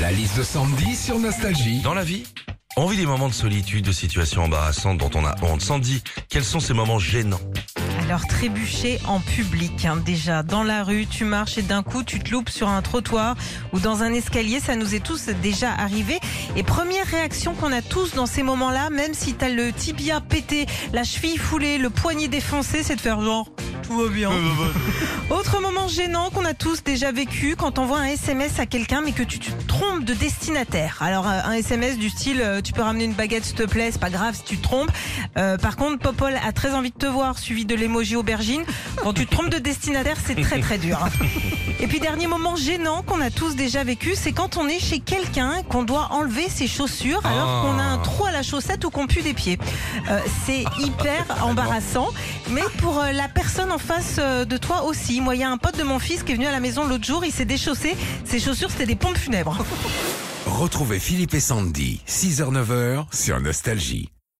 La liste de Sandy sur Nostalgie. Dans la vie, on vit des moments de solitude, de situations embarrassantes dont on a honte. Sandy, quels sont ces moments gênants Alors trébucher en public, hein. déjà dans la rue, tu marches et d'un coup tu te loupes sur un trottoir ou dans un escalier, ça nous est tous déjà arrivé. Et première réaction qu'on a tous dans ces moments-là, même si t'as le tibia pété, la cheville foulée, le poignet défoncé, c'est de faire genre tout va bien. Autre moment gênant qu'on a tous déjà vécu quand on voit un SMS à quelqu'un mais que tu te trompes de destinataire. Alors euh, un SMS du style euh, tu peux ramener une baguette s'il te plaît, c'est pas grave si tu te trompes. Euh, par contre Popol a très envie de te voir suivi de l'emoji aubergine. Quand tu te trompes de destinataire c'est très très dur. Et puis dernier moment gênant qu'on a tous déjà vécu, c'est quand on est chez quelqu'un qu'on doit enlever ses chaussures alors qu'on a un trou à la chaussette ou qu'on pue des pieds. Euh, c'est hyper embarrassant, mais pour la personne en face euh, de toi aussi. Moi, il y a un pote de mon fils qui est venu à la maison l'autre jour, il s'est déchaussé. Ses chaussures, c'était des pompes funèbres. Retrouvez Philippe et Sandy, 6h-9h sur Nostalgie.